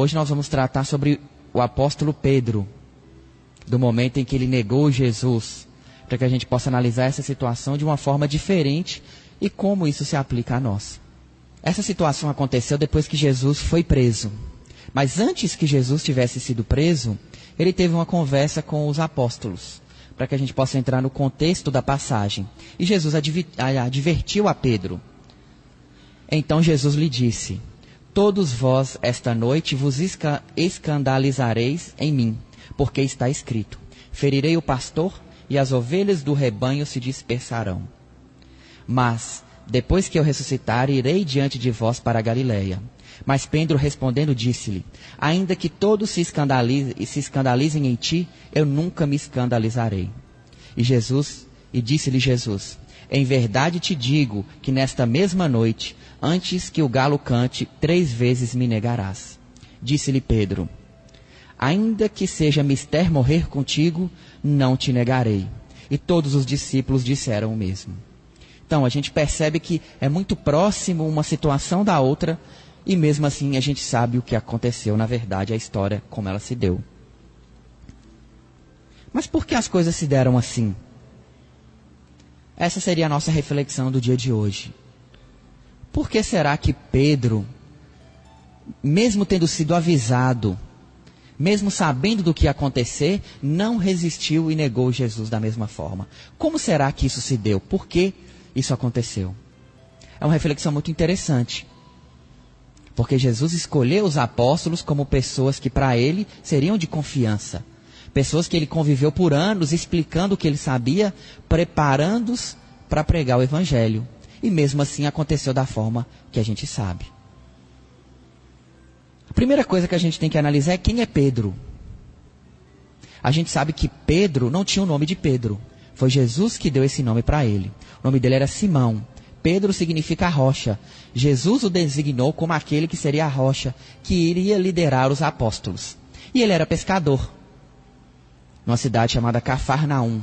Hoje nós vamos tratar sobre o apóstolo Pedro, do momento em que ele negou Jesus, para que a gente possa analisar essa situação de uma forma diferente e como isso se aplica a nós. Essa situação aconteceu depois que Jesus foi preso. Mas antes que Jesus tivesse sido preso, ele teve uma conversa com os apóstolos, para que a gente possa entrar no contexto da passagem. E Jesus advertiu a Pedro. Então Jesus lhe disse: Todos vós esta noite vos escandalizareis em mim, porque está escrito: Ferirei o pastor e as ovelhas do rebanho se dispersarão. Mas depois que eu ressuscitar, irei diante de vós para a Galiléia. Mas Pedro respondendo disse-lhe: Ainda que todos se, escandalize, se escandalizem em ti, eu nunca me escandalizarei. E Jesus, e disse-lhe Jesus: Em verdade te digo que nesta mesma noite, antes que o galo cante, três vezes me negarás. Disse-lhe Pedro: Ainda que seja mister morrer contigo, não te negarei. E todos os discípulos disseram o mesmo. Então, a gente percebe que é muito próximo uma situação da outra, e mesmo assim a gente sabe o que aconteceu, na verdade, a história como ela se deu. Mas por que as coisas se deram assim? Essa seria a nossa reflexão do dia de hoje. Por que será que Pedro, mesmo tendo sido avisado, mesmo sabendo do que ia acontecer, não resistiu e negou Jesus da mesma forma? Como será que isso se deu? Por que isso aconteceu? É uma reflexão muito interessante. Porque Jesus escolheu os apóstolos como pessoas que para ele seriam de confiança. Pessoas que ele conviveu por anos, explicando o que ele sabia, preparando-os para pregar o evangelho. E mesmo assim aconteceu da forma que a gente sabe. A primeira coisa que a gente tem que analisar é quem é Pedro. A gente sabe que Pedro não tinha o nome de Pedro. Foi Jesus que deu esse nome para ele. O nome dele era Simão. Pedro significa rocha. Jesus o designou como aquele que seria a rocha, que iria liderar os apóstolos. E ele era pescador, numa cidade chamada Cafarnaum.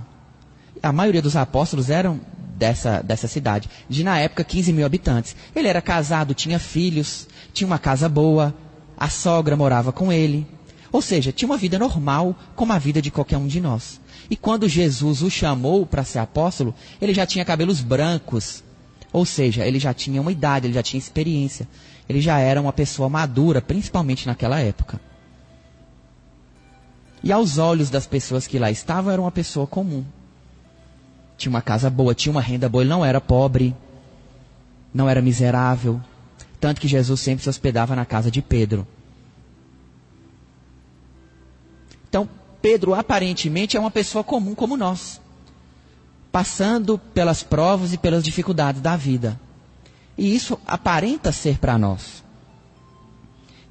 A maioria dos apóstolos eram dessa, dessa cidade, de na época 15 mil habitantes. Ele era casado, tinha filhos, tinha uma casa boa, a sogra morava com ele. Ou seja, tinha uma vida normal, como a vida de qualquer um de nós. E quando Jesus o chamou para ser apóstolo, ele já tinha cabelos brancos, ou seja, ele já tinha uma idade, ele já tinha experiência. Ele já era uma pessoa madura, principalmente naquela época. E aos olhos das pessoas que lá estavam, era uma pessoa comum. Tinha uma casa boa, tinha uma renda boa, ele não era pobre, não era miserável. Tanto que Jesus sempre se hospedava na casa de Pedro. Então, Pedro aparentemente é uma pessoa comum como nós passando pelas provas e pelas dificuldades da vida. E isso aparenta ser para nós.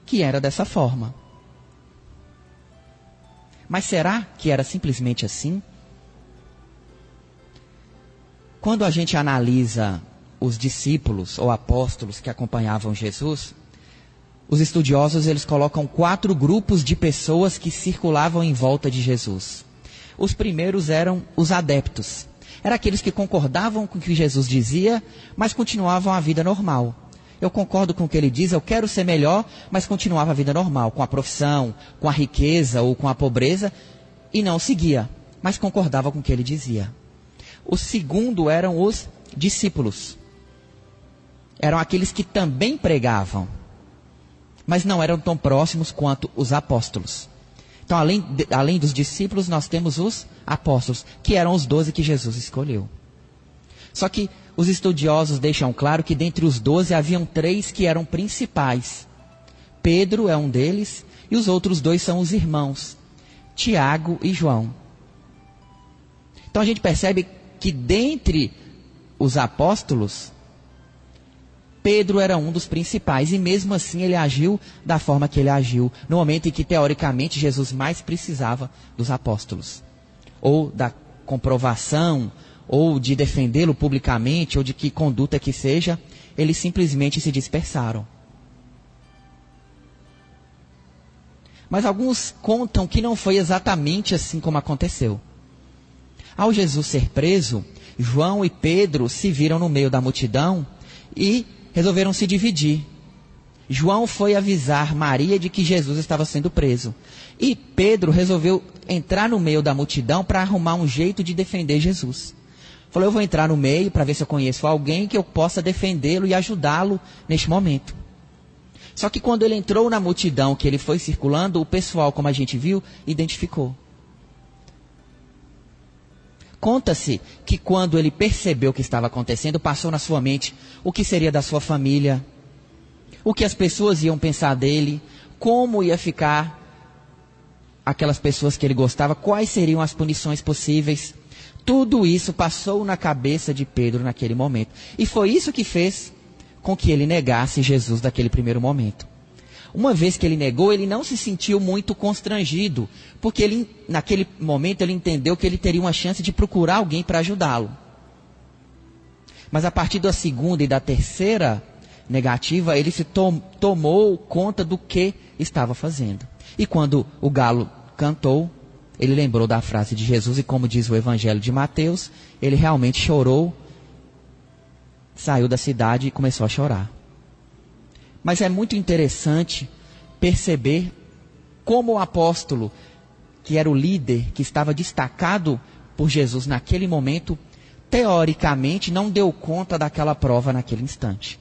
Que era dessa forma. Mas será que era simplesmente assim? Quando a gente analisa os discípulos ou apóstolos que acompanhavam Jesus, os estudiosos eles colocam quatro grupos de pessoas que circulavam em volta de Jesus. Os primeiros eram os adeptos, eram aqueles que concordavam com o que Jesus dizia, mas continuavam a vida normal. Eu concordo com o que ele diz, eu quero ser melhor, mas continuava a vida normal, com a profissão, com a riqueza ou com a pobreza, e não seguia, mas concordava com o que ele dizia. O segundo eram os discípulos. Eram aqueles que também pregavam, mas não eram tão próximos quanto os apóstolos. Então, além, de, além dos discípulos, nós temos os apóstolos, que eram os doze que Jesus escolheu. Só que os estudiosos deixam claro que dentre os doze haviam três que eram principais. Pedro é um deles, e os outros dois são os irmãos, Tiago e João. Então a gente percebe que dentre os apóstolos, Pedro era um dos principais e mesmo assim ele agiu da forma que ele agiu, no momento em que teoricamente Jesus mais precisava dos apóstolos, ou da comprovação, ou de defendê-lo publicamente, ou de que conduta que seja, eles simplesmente se dispersaram. Mas alguns contam que não foi exatamente assim como aconteceu. Ao Jesus ser preso, João e Pedro se viram no meio da multidão e resolveram se dividir. João foi avisar Maria de que Jesus estava sendo preso. E Pedro resolveu entrar no meio da multidão para arrumar um jeito de defender Jesus. Falou: Eu vou entrar no meio para ver se eu conheço alguém que eu possa defendê-lo e ajudá-lo neste momento. Só que quando ele entrou na multidão que ele foi circulando, o pessoal, como a gente viu, identificou. Conta-se que quando ele percebeu o que estava acontecendo, passou na sua mente o que seria da sua família, o que as pessoas iam pensar dele, como ia ficar aquelas pessoas que ele gostava, quais seriam as punições possíveis. Tudo isso passou na cabeça de Pedro naquele momento. E foi isso que fez com que ele negasse Jesus naquele primeiro momento. Uma vez que ele negou, ele não se sentiu muito constrangido, porque ele, naquele momento ele entendeu que ele teria uma chance de procurar alguém para ajudá-lo. Mas a partir da segunda e da terceira negativa, ele se tom, tomou conta do que estava fazendo. E quando o galo cantou, ele lembrou da frase de Jesus e como diz o Evangelho de Mateus, ele realmente chorou, saiu da cidade e começou a chorar. Mas é muito interessante perceber como o apóstolo, que era o líder, que estava destacado por Jesus naquele momento, teoricamente não deu conta daquela prova naquele instante.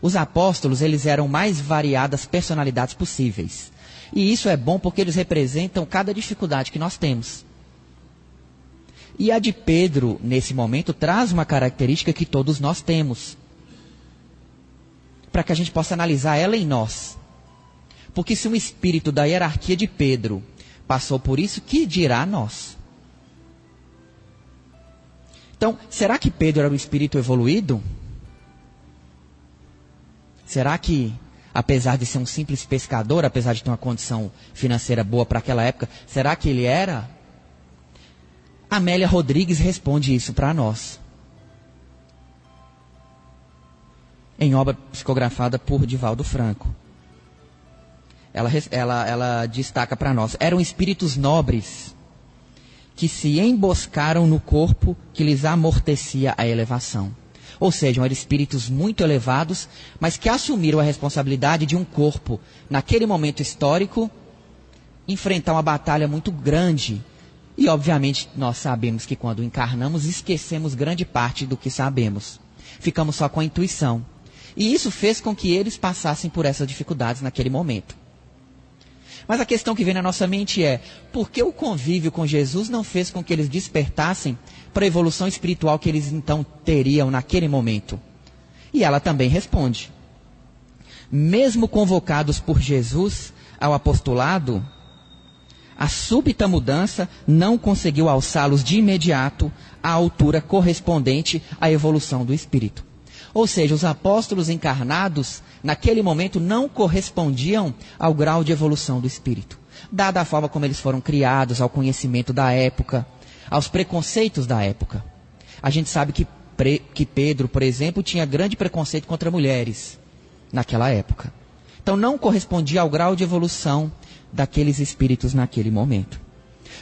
Os apóstolos, eles eram mais variadas personalidades possíveis. E isso é bom porque eles representam cada dificuldade que nós temos. E a de Pedro, nesse momento, traz uma característica que todos nós temos para que a gente possa analisar ela em nós. Porque se um espírito da hierarquia de Pedro passou por isso, que dirá nós? Então, será que Pedro era um espírito evoluído? Será que, apesar de ser um simples pescador, apesar de ter uma condição financeira boa para aquela época, será que ele era? Amélia Rodrigues responde isso para nós. em obra psicografada por Divaldo Franco. Ela, ela, ela destaca para nós: eram espíritos nobres que se emboscaram no corpo que lhes amortecia a elevação. Ou seja, eram espíritos muito elevados, mas que assumiram a responsabilidade de um corpo, naquele momento histórico, enfrentar uma batalha muito grande. E, obviamente, nós sabemos que quando encarnamos, esquecemos grande parte do que sabemos. Ficamos só com a intuição. E isso fez com que eles passassem por essas dificuldades naquele momento. Mas a questão que vem na nossa mente é: por que o convívio com Jesus não fez com que eles despertassem para a evolução espiritual que eles então teriam naquele momento? E ela também responde: mesmo convocados por Jesus ao apostolado, a súbita mudança não conseguiu alçá-los de imediato à altura correspondente à evolução do espírito. Ou seja, os apóstolos encarnados, naquele momento, não correspondiam ao grau de evolução do espírito. Dada a forma como eles foram criados, ao conhecimento da época, aos preconceitos da época. A gente sabe que, que Pedro, por exemplo, tinha grande preconceito contra mulheres naquela época. Então não correspondia ao grau de evolução daqueles espíritos naquele momento.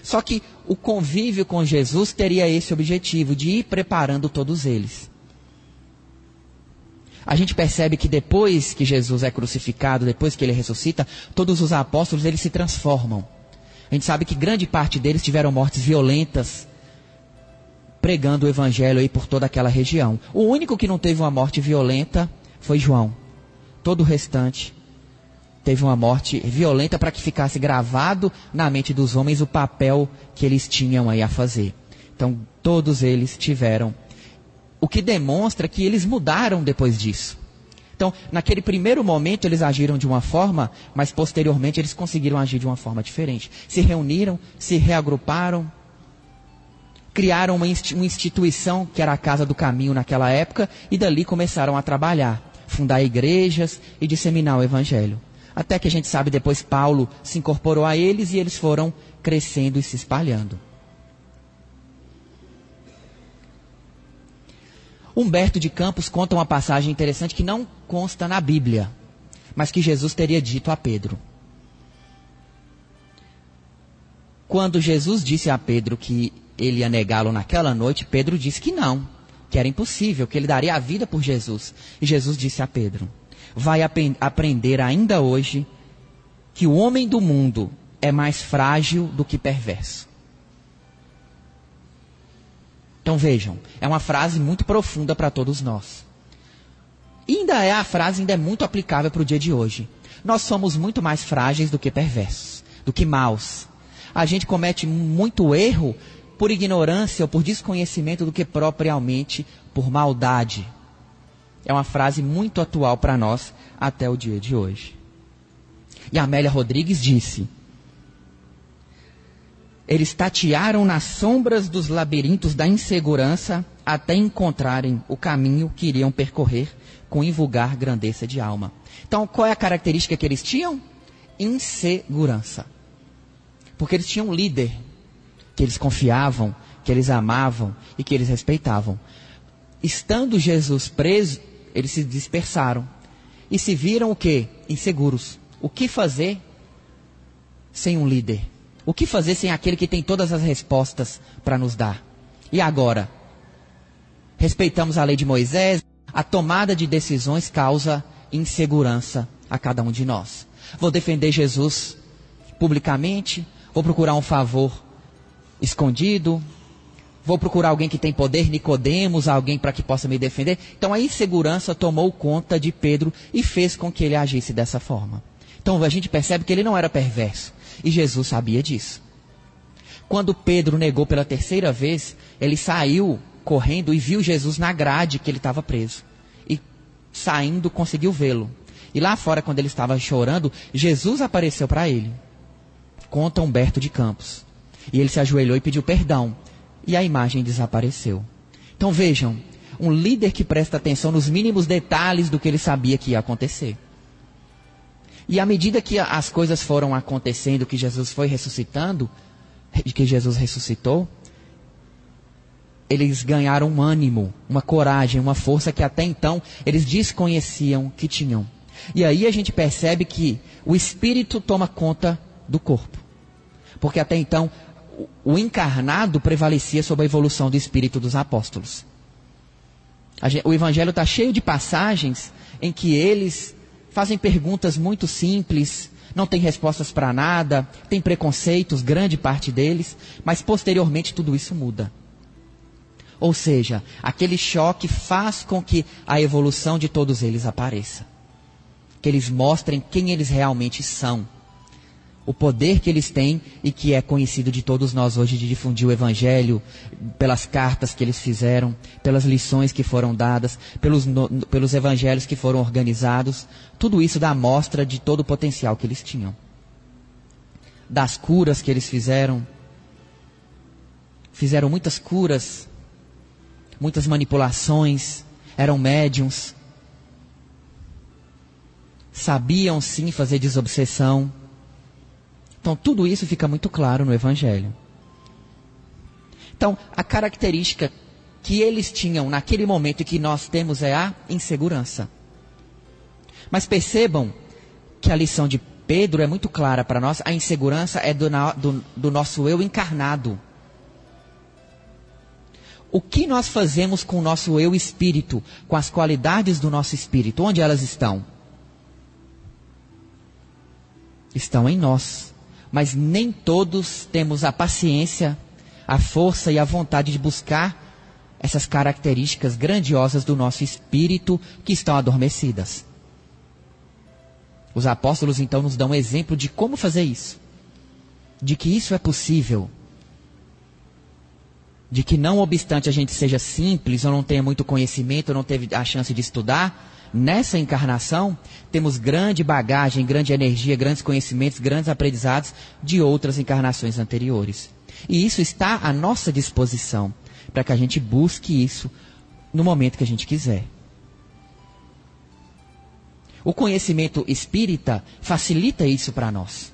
Só que o convívio com Jesus teria esse objetivo de ir preparando todos eles a gente percebe que depois que Jesus é crucificado, depois que ele ressuscita, todos os apóstolos eles se transformam. A gente sabe que grande parte deles tiveram mortes violentas, pregando o evangelho aí por toda aquela região. O único que não teve uma morte violenta foi João. Todo o restante teve uma morte violenta para que ficasse gravado na mente dos homens o papel que eles tinham aí a fazer. Então, todos eles tiveram o que demonstra que eles mudaram depois disso. Então, naquele primeiro momento eles agiram de uma forma, mas posteriormente eles conseguiram agir de uma forma diferente. Se reuniram, se reagruparam, criaram uma, instituição que era a Casa do Caminho naquela época e dali começaram a trabalhar, fundar igrejas e disseminar o Evangelho. Até que a gente sabe depois Paulo se incorporou a eles e eles foram crescendo e se espalhando. Humberto de Campos conta uma passagem interessante que não consta na Bíblia, mas que Jesus teria dito a Pedro. Quando Jesus disse a Pedro que ele ia negá-lo naquela noite, Pedro disse que não, que era impossível, que ele daria a vida por Jesus. E Jesus disse a Pedro: vai ap aprender ainda hoje que o homem do mundo é mais frágil do que perverso. Então vejam, é uma frase muito profunda para todos nós. E ainda é a frase ainda é muito aplicável para o dia de hoje. Nós somos muito mais frágeis do que perversos, do que maus. A gente comete muito erro por ignorância ou por desconhecimento do que propriamente por maldade. É uma frase muito atual para nós até o dia de hoje. E Amélia Rodrigues disse: Eles tatearam nas sombras dos labirintos da insegurança até encontrarem o caminho que iriam percorrer com invulgar grandeza de alma. Então, qual é a característica que eles tinham? Insegurança. Porque eles tinham um líder que eles confiavam, que eles amavam e que eles respeitavam. Estando Jesus preso, eles se dispersaram e se viram o quê? Inseguros. O que fazer sem um líder? O que fazer sem aquele que tem todas as respostas para nos dar? E agora? Respeitamos a lei de Moisés, a tomada de decisões causa insegurança a cada um de nós. Vou defender Jesus publicamente, vou procurar um favor escondido, vou procurar alguém que tem poder, Nicodemos, alguém para que possa me defender. Então a insegurança tomou conta de Pedro e fez com que ele agisse dessa forma. Então a gente percebe que ele não era perverso. E Jesus sabia disso. Quando Pedro negou pela terceira vez, ele saiu correndo e viu Jesus na grade que ele estava preso. E saindo conseguiu vê-lo. E lá fora, quando ele estava chorando, Jesus apareceu para ele. Conta Humberto de Campos. E ele se ajoelhou e pediu perdão. E a imagem desapareceu. Então vejam, um líder que presta atenção nos mínimos detalhes do que ele sabia que ia acontecer. E à medida que as coisas foram acontecendo, que Jesus foi ressuscitando, que Jesus ressuscitou, eles ganharam um ânimo, uma coragem, uma força que até então eles desconheciam que tinham. E aí a gente percebe que o espírito toma conta do corpo. Porque até então o encarnado prevalecia sobre a evolução do espírito dos apóstolos. O evangelho está cheio de passagens em que eles fazem perguntas muito simples, não têm respostas para nada, têm preconceitos, grande parte deles, mas posteriormente tudo isso muda. Ou seja, aquele choque faz com que a evolução de todos eles apareça. Que eles mostrem quem eles realmente são o poder que eles têm e que é conhecido de todos nós hoje de difundir o Evangelho, pelas cartas que eles fizeram, pelas lições que foram dadas, pelos, no, pelos evangelhos que foram organizados. Tudo isso dá amostra de todo o potencial que eles tinham. Das curas que eles fizeram. Fizeram muitas curas, muitas manipulações, eram médiums. Sabiam sim fazer desobsessão então, tudo isso fica muito claro no Evangelho. Então, a característica que eles tinham naquele momento e que nós temos é a insegurança. Mas percebam que a lição de Pedro é muito clara para nós: a insegurança é do, do, do nosso eu encarnado. O que nós fazemos com o nosso eu espírito, com as qualidades do nosso espírito? Onde elas estão? Estão em nós mas nem todos temos a paciência, a força e a vontade de buscar essas características grandiosas do nosso espírito que estão adormecidas. Os apóstolos então nos dão um exemplo de como fazer isso, de que isso é possível, de que não obstante a gente seja simples ou não tenha muito conhecimento, ou não teve a chance de estudar, nessa encarnação, temos grande bagagem, grande energia, grandes conhecimentos, grandes aprendizados de outras encarnações anteriores. E isso está à nossa disposição para que a gente busque isso no momento que a gente quiser. O conhecimento espírita facilita isso para nós.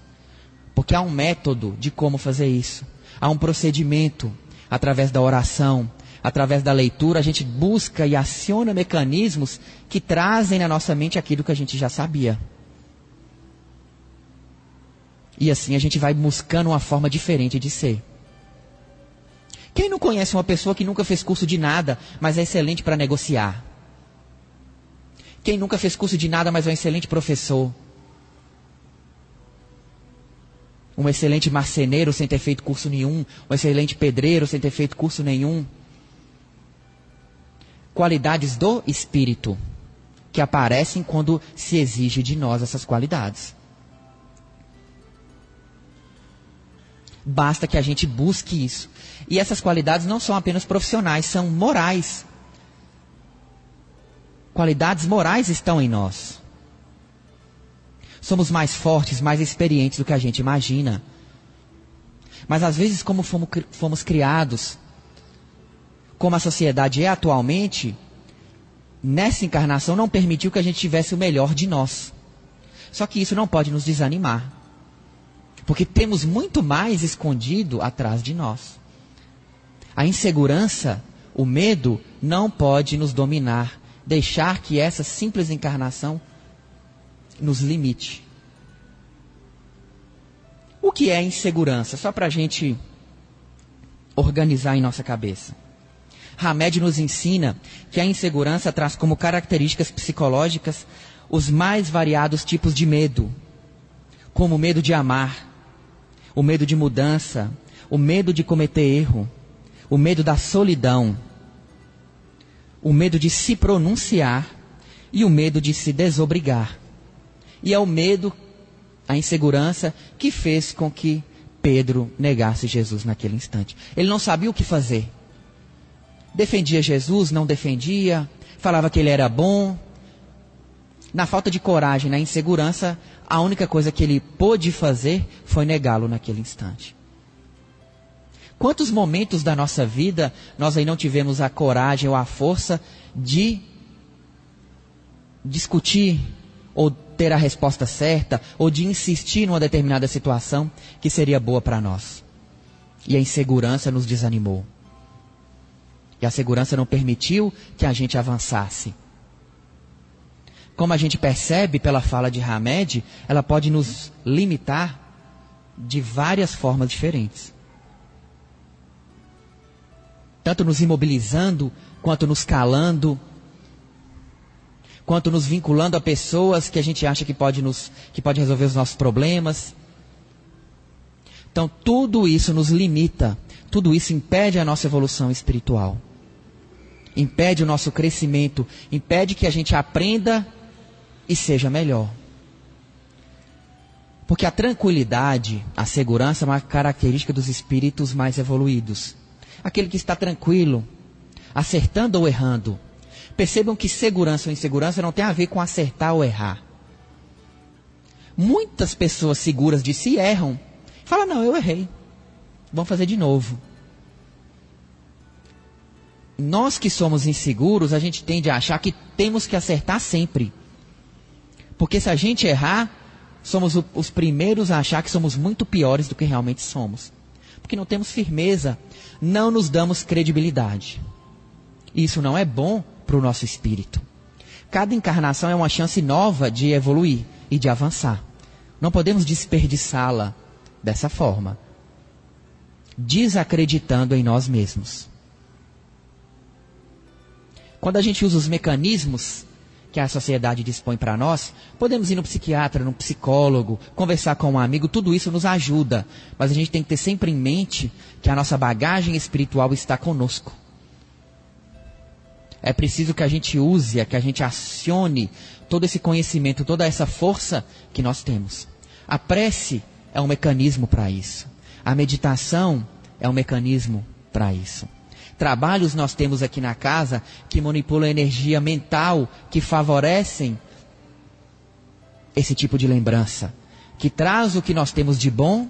Porque há um método de como fazer isso. Há um procedimento através da oração, através da leitura, a gente busca e aciona mecanismos que trazem na nossa mente aquilo que a gente já sabia. E assim a gente vai buscando uma forma diferente de ser. Quem não conhece uma pessoa que nunca fez curso de nada, mas é excelente para negociar? Quem nunca fez curso de nada, mas é um excelente professor? Um excelente marceneiro sem ter feito curso nenhum, um excelente pedreiro sem ter feito curso nenhum. Qualidades do espírito que aparecem quando se exige de nós essas qualidades. Basta que a gente busque isso. E essas qualidades não são apenas profissionais, são morais. Qualidades morais estão em nós. Somos mais fortes, mais experientes do que a gente imagina. Mas às vezes, como fomos, criados, como a sociedade é atualmente, nessa encarnação não permitiu que a gente tivesse o melhor de nós. Só que isso não pode nos desanimar. Porque temos muito mais escondido atrás de nós. A insegurança, o medo, não pode nos dominar, deixar que essa simples encarnação nos limite. O que é insegurança? Só para a gente organizar em nossa cabeça. Hamed nos ensina que a insegurança traz como características psicológicas os mais variados tipos de medo, como o medo de amar, o medo de mudança, o medo de cometer erro, o medo da solidão, o medo de se pronunciar e o medo de se desobrigar. E é o medo, a insegurança, que fez com que Pedro negasse Jesus naquele instante. Ele não sabia o que fazer. Defendia Jesus, não defendia, falava que ele era bom. Na falta de coragem, na insegurança, a única coisa que ele pôde fazer foi negá-lo naquele instante. Quantos momentos da nossa vida nós aí não tivemos a coragem ou a força de discutir ou ter a resposta certa ou de insistir numa determinada situação que seria boa para nós? E a insegurança nos desanimou. E a segurança não permitiu que a gente avançasse. Como a gente percebe pela fala de Hamed, ela pode nos limitar de várias formas diferentes. Tanto nos imobilizando, quanto nos calando, quanto nos vinculando a pessoas que a gente acha que pode, nos, que pode resolver os nossos problemas. Então, tudo isso nos limita, tudo isso impede a nossa evolução espiritual impede o nosso crescimento, impede que a gente aprenda e seja melhor. Porque a tranquilidade, a segurança é uma característica dos espíritos mais evoluídos. Aquele que está tranquilo, acertando ou errando. Percebam que segurança ou insegurança não tem a ver com acertar ou errar. Muitas pessoas seguras de si erram. Falam, não, eu errei. Vamos fazer de novo nós que somos inseguros, a gente tende a achar que temos que acertar sempre. Porque se a gente errar, somos os primeiros a achar que somos muito piores do que realmente somos. Porque não temos firmeza, não nos damos credibilidade. Isso não é bom para o nosso espírito. Cada encarnação é uma chance nova de evoluir e de avançar. Não podemos desperdiçá-la dessa forma, desacreditando em nós mesmos. Quando a gente usa os mecanismos que a sociedade dispõe para nós, podemos ir no psiquiatra, no psicólogo, conversar com um amigo, tudo isso nos ajuda. Mas a gente tem que ter sempre em mente que a nossa bagagem espiritual está conosco. É preciso que a gente use, que a gente acione todo esse conhecimento, toda essa força que nós temos. A prece é um mecanismo para isso. A meditação é um mecanismo para isso trabalhos nós temos aqui na casa que manipulam a energia mental, que favorecem esse tipo de lembrança, que traz o que nós temos de bom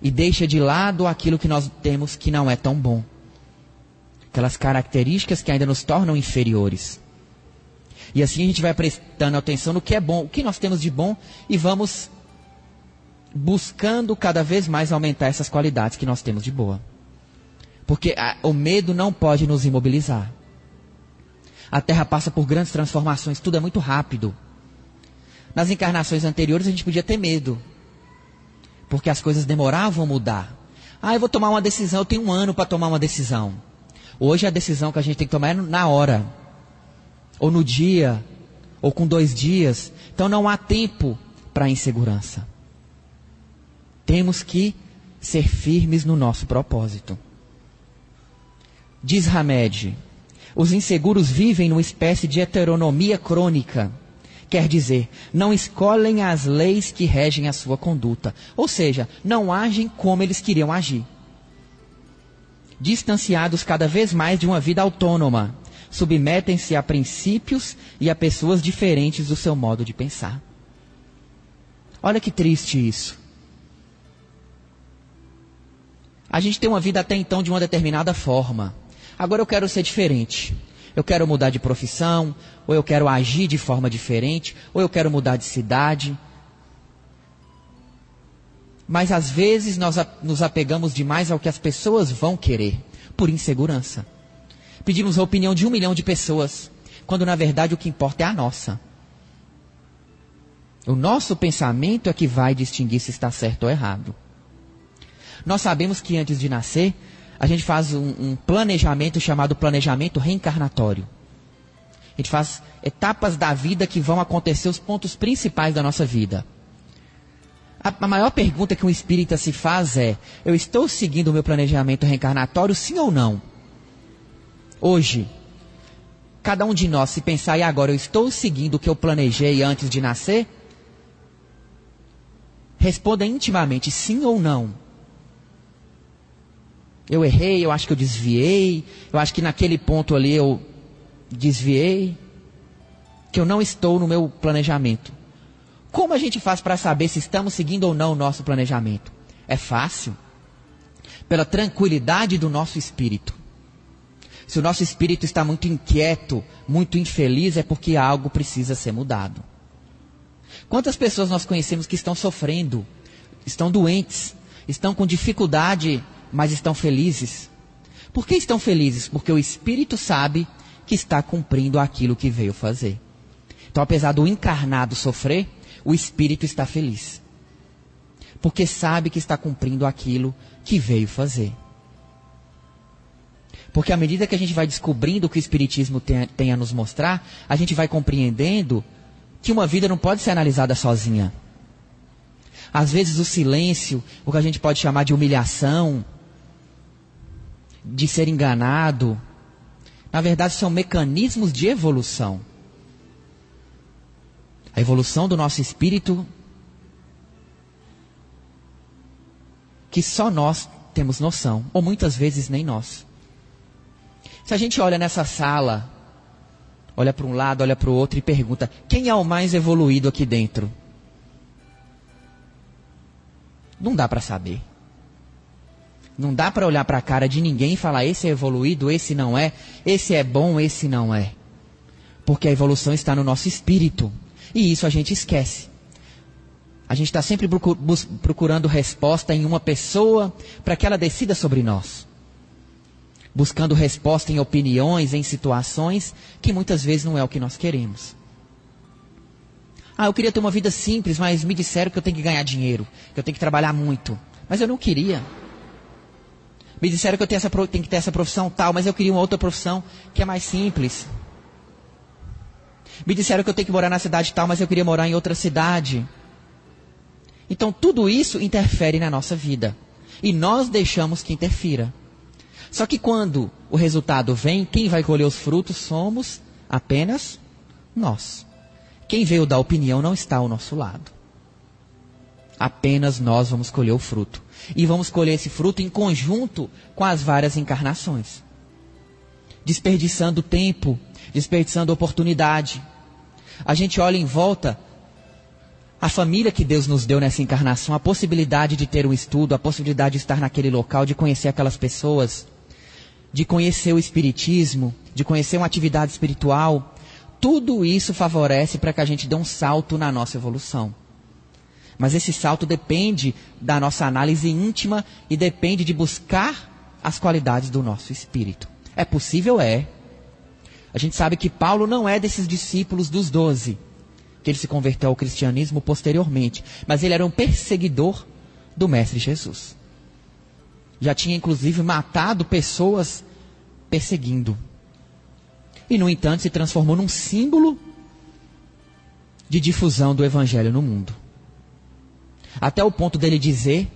e deixa de lado aquilo que nós temos que não é tão bom. Aquelas características que ainda nos tornam inferiores. E assim a gente vai prestando atenção no que é bom, o que nós temos de bom e vamos buscando cada vez mais aumentar essas qualidades que nós temos de boa. Porque a, o medo não pode nos imobilizar. A Terra passa por grandes transformações, tudo é muito rápido. Nas encarnações anteriores a gente podia ter medo. Porque as coisas demoravam a mudar. Ah, eu vou tomar uma decisão, eu tenho um ano para tomar uma decisão. Hoje a decisão que a gente tem que tomar é na hora. Ou no dia. ou com dois dias. Então não há tempo para insegurança. Temos que ser firmes no nosso propósito. Diz Hamed, os inseguros vivem numa espécie de heteronomia crônica. Quer dizer, não escolhem as leis que regem a sua conduta. Ou seja, não agem como eles queriam agir. Distanciados cada vez mais de uma vida autônoma, submetem-se a princípios e a pessoas diferentes do seu modo de pensar. Olha que triste isso. A gente tem uma vida até então de uma determinada forma. Agora eu quero ser diferente. Eu quero mudar de profissão, ou eu quero agir de forma diferente, ou eu quero mudar de cidade. Mas às vezes nós nos apegamos demais ao que as pessoas vão querer, por insegurança. Pedimos a opinião de um milhão de pessoas, quando na verdade o que importa é a nossa. O nosso pensamento é que vai distinguir se está certo ou errado. Nós sabemos que antes de nascer, a gente faz um, um planejamento chamado planejamento reencarnatório. A gente faz etapas da vida que vão acontecer os pontos principais da nossa vida. A, a maior pergunta que um espírita se faz é: eu estou seguindo o meu planejamento reencarnatório, sim ou não? Hoje, cada um de nós, se pensar, e agora eu estou seguindo o que eu planejei antes de nascer? Responda intimamente sim ou não. Eu errei, eu acho que eu desviei, eu acho que naquele ponto ali eu desviei, que eu não estou no meu planejamento. Como a gente faz para saber se estamos seguindo ou não o nosso planejamento? É fácil. Pela tranquilidade do nosso espírito. Se o nosso espírito está muito inquieto, muito infeliz, é porque algo precisa ser mudado. Quantas pessoas nós conhecemos que estão sofrendo, estão doentes, estão com dificuldade mas estão felizes. Por que estão felizes? Porque o Espírito sabe que está cumprindo aquilo que veio fazer. Então, apesar do encarnado sofrer, o Espírito está feliz. Porque sabe que está cumprindo aquilo que veio fazer. Porque à medida que a gente vai descobrindo o que o Espiritismo tem, tem a nos mostrar, a gente vai compreendendo que uma vida não pode ser analisada sozinha. Às vezes o silêncio, o que a gente pode chamar de humilhação, de ser enganado. Na verdade, são mecanismos de evolução. A evolução do nosso espírito que só nós temos noção, ou muitas vezes nem nós. Se a gente olha nessa sala, olha para um lado, olha para o outro e pergunta: quem é o mais evoluído aqui dentro? Não dá para saber. Não dá para olhar para a cara de ninguém e falar esse é evoluído, esse não é, esse é bom, esse não é. Porque a evolução está no nosso espírito. E isso a gente esquece. A gente está sempre procurando resposta em uma pessoa para que ela decida sobre nós. Buscando resposta em opiniões, em situações que muitas vezes não é o que nós queremos. Ah, eu queria ter uma vida simples, mas me disseram que eu tenho que ganhar dinheiro, que eu tenho que trabalhar muito. Mas eu não queria. Me disseram que eu tenho, essa, tenho que ter essa profissão tal, mas eu queria uma outra profissão que é mais simples. Me disseram que eu tenho que morar na cidade tal, mas eu queria morar em outra cidade. Então tudo isso interfere na nossa vida. E nós deixamos que interfira. Só que quando o resultado vem, quem vai colher os frutos somos apenas nós. Quem veio dar opinião não está ao nosso lado. Apenas nós vamos colher o fruto e vamos colher esse fruto em conjunto com as várias encarnações. Desperdiçando tempo, desperdiçando oportunidade. A gente olha em volta a família que Deus nos deu nessa encarnação, a possibilidade de ter um estudo, a possibilidade de estar naquele local, de conhecer aquelas pessoas, de conhecer o Espiritismo, de conhecer uma atividade espiritual. Tudo isso favorece para que a gente dê um salto na nossa evolução. Mas esse salto depende da nossa análise íntima e depende de buscar as qualidades do nosso espírito. É possível? É. A gente sabe que Paulo não é desses discípulos dos doze, que ele se converteu ao cristianismo posteriormente, mas ele era um perseguidor do Mestre Jesus. Já tinha inclusive matado pessoas perseguindo. E, no entanto, se transformou num símbolo de difusão do evangelho no mundo. Até o ponto dele dizer,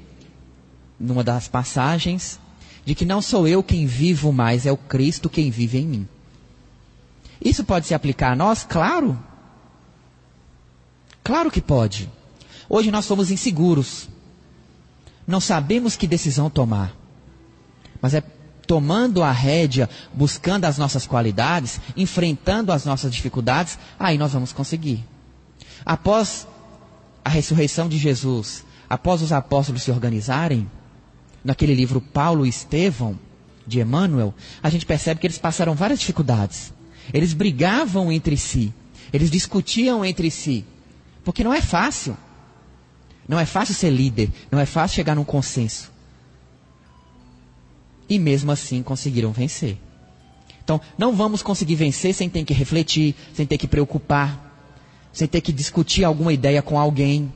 numa das passagens, de que não sou eu quem vivo mais, é o Cristo quem vive em mim. Isso pode se aplicar a nós? Claro. Claro que pode. Hoje nós somos inseguros. Não sabemos que decisão tomar. Mas é tomando a rédea, buscando as nossas qualidades, enfrentando as nossas dificuldades, aí nós vamos conseguir. Após a ressurreição de Jesus, após os apóstolos se organizarem, naquele livro Paulo e Estevão, de Emmanuel, a gente percebe que eles passaram várias dificuldades. Eles brigavam entre si, eles discutiam entre si, porque não é fácil. Não é fácil ser líder, não é fácil chegar num consenso. E mesmo assim conseguiram vencer. Então, não vamos conseguir vencer sem ter que refletir, sem ter que preocupar, sem ter que discutir alguma ideia com alguém,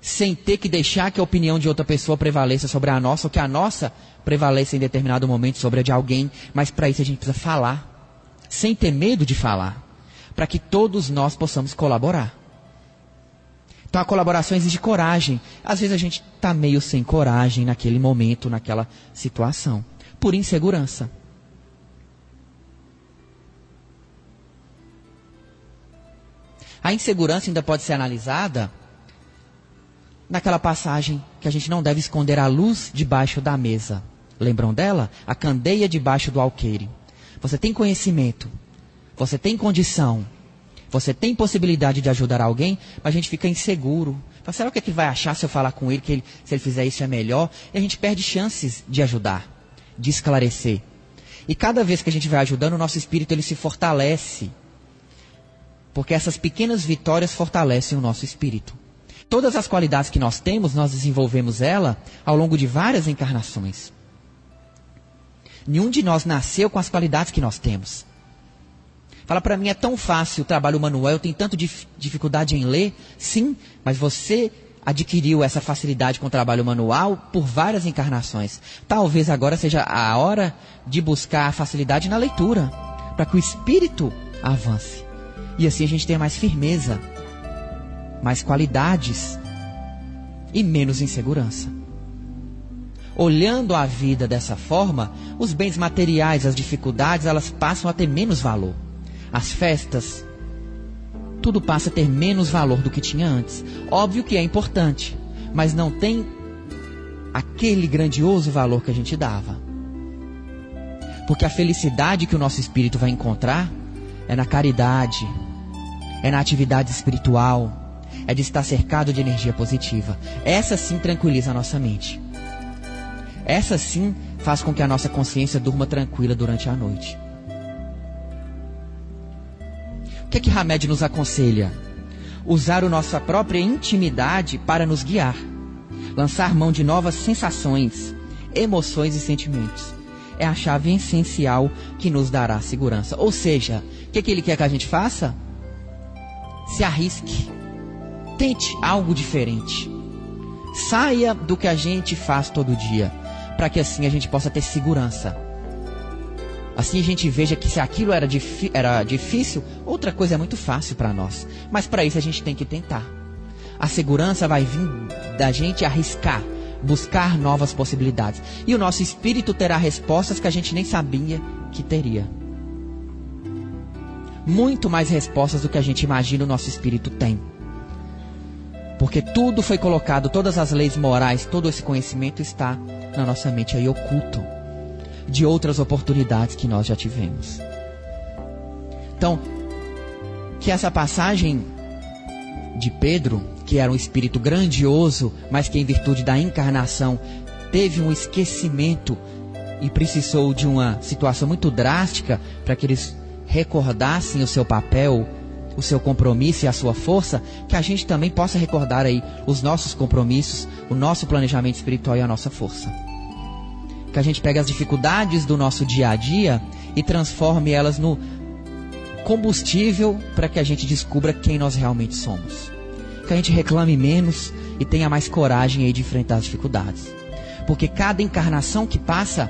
sem ter que deixar que a opinião de outra pessoa prevaleça sobre a nossa, ou que a nossa prevaleça em determinado momento sobre a de alguém, mas para isso a gente precisa falar, sem ter medo de falar, para que todos nós possamos colaborar. Então a colaboração exige coragem. Às vezes a gente está meio sem coragem naquele momento, naquela situação, por insegurança. A insegurança ainda pode ser analisada naquela passagem que a gente não deve esconder a luz debaixo da mesa. Lembram dela? A candeia debaixo do alqueire. Você tem conhecimento, você tem condição, você tem possibilidade de ajudar alguém, mas a gente fica inseguro. Fala, será o que, é que ele vai achar se eu falar com ele que ele, se ele fizer isso é melhor? E a gente perde chances de ajudar, de esclarecer. E cada vez que a gente vai ajudando, o nosso espírito ele se fortalece. Porque essas pequenas vitórias fortalecem o nosso espírito. Todas as qualidades que nós temos, nós desenvolvemos ela ao longo de várias encarnações. Nenhum de nós nasceu com as qualidades que nós temos. Fala para mim, é tão fácil o trabalho manual, eu tenho tanta dif dificuldade em ler. Sim, mas você adquiriu essa facilidade com o trabalho manual por várias encarnações. Talvez agora seja a hora de buscar a facilidade na leitura, para que o espírito avance. E assim a gente tenha mais firmeza mais qualidades e menos insegurança. Olhando a vida dessa forma, os bens materiais, as dificuldades, elas passam a ter menos valor. As festas, tudo passa a ter menos valor do que tinha antes. Óbvio que é importante, mas não tem aquele grandioso valor que a gente dava. Porque a felicidade que o nosso espírito vai encontrar é na caridade, é na atividade espiritual, é de estar cercado de energia positiva. Essa sim tranquiliza a nossa mente. Essa sim faz com que a nossa consciência durma tranquila durante a noite. O que é que Hamed nos aconselha? Usar a nossa própria intimidade para nos guiar. Lançar mão de novas sensações, emoções e sentimentos. É a chave essencial que nos dará segurança. Ou seja, o que, é que ele quer que a gente faça? Se arrisque Tente algo diferente. Saia do que a gente faz todo dia, para que assim a gente possa ter segurança. Assim a gente veja que se aquilo era, era difícil, outra coisa é muito fácil para nós. Mas para isso a gente tem que tentar. A segurança vai vir da gente arriscar, buscar novas possibilidades. E o nosso espírito terá respostas que a gente nem sabia que teria. Muito mais respostas do que a gente imagina o nosso espírito tem. Porque tudo foi colocado, todas as leis morais, todo esse conhecimento está na nossa mente aí oculto de outras oportunidades que nós já tivemos. Então, que essa passagem de Pedro, que era um espírito grandioso, mas que em virtude da encarnação teve um esquecimento e precisou de uma situação muito drástica para que eles recordassem o seu papel o seu compromisso e a sua força, que a gente também possa recordar aí os nossos compromissos, o nosso planejamento espiritual e a nossa força. Que a gente pegue as dificuldades do nosso dia a dia e transforme elas no combustível para que a gente descubra quem nós realmente somos. Que a gente reclame menos e tenha mais coragem aí de enfrentar as dificuldades. Porque cada encarnação que passa,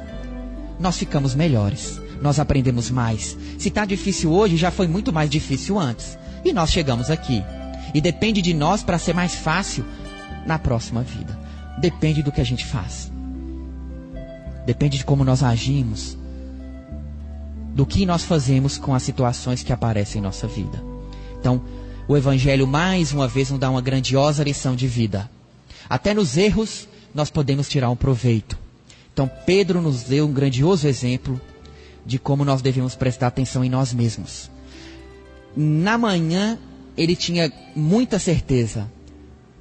nós ficamos melhores nós aprendemos mais. Se está difícil hoje, já foi muito mais difícil antes. E nós chegamos aqui. E depende de nós para ser mais fácil na próxima vida. Depende do que a gente faz. Depende de como nós agimos. Do que nós fazemos com as situações que aparecem em nossa vida. Então, o Evangelho mais uma vez nos dá uma grandiosa lição de vida. Até nos erros nós podemos tirar um proveito. Então, Pedro nos deu um grandioso exemplo de como nós devemos prestar atenção em nós mesmos. Na manhã, ele tinha muita certeza,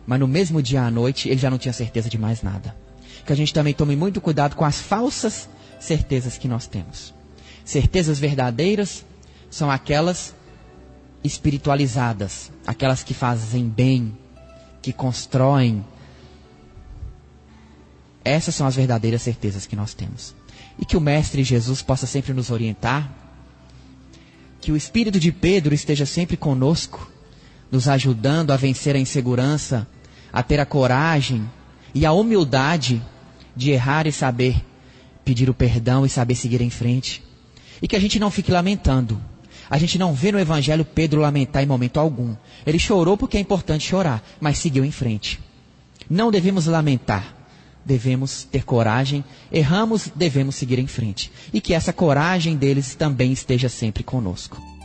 mas no mesmo dia à noite, ele já não tinha certeza de mais nada. Que a gente também tome muito cuidado com as falsas certezas que nós temos. Certezas verdadeiras são aquelas espiritualizadas, aquelas que fazem bem, que constroem. Essas são as verdadeiras certezas que nós temos. E que o Mestre Jesus possa sempre nos orientar, que o Espírito de Pedro esteja sempre conosco, nos ajudando a vencer a insegurança, a ter a coragem e a humildade de errar e saber pedir o perdão e saber seguir em frente. E que a gente não fique lamentando a gente não vê no Evangelho Pedro lamentar em momento algum. Ele chorou porque é importante chorar, mas seguiu em frente. Não devemos lamentar, devemos ter coragem. Erramos, devemos seguir em frente. E que essa coragem deles também esteja sempre conosco.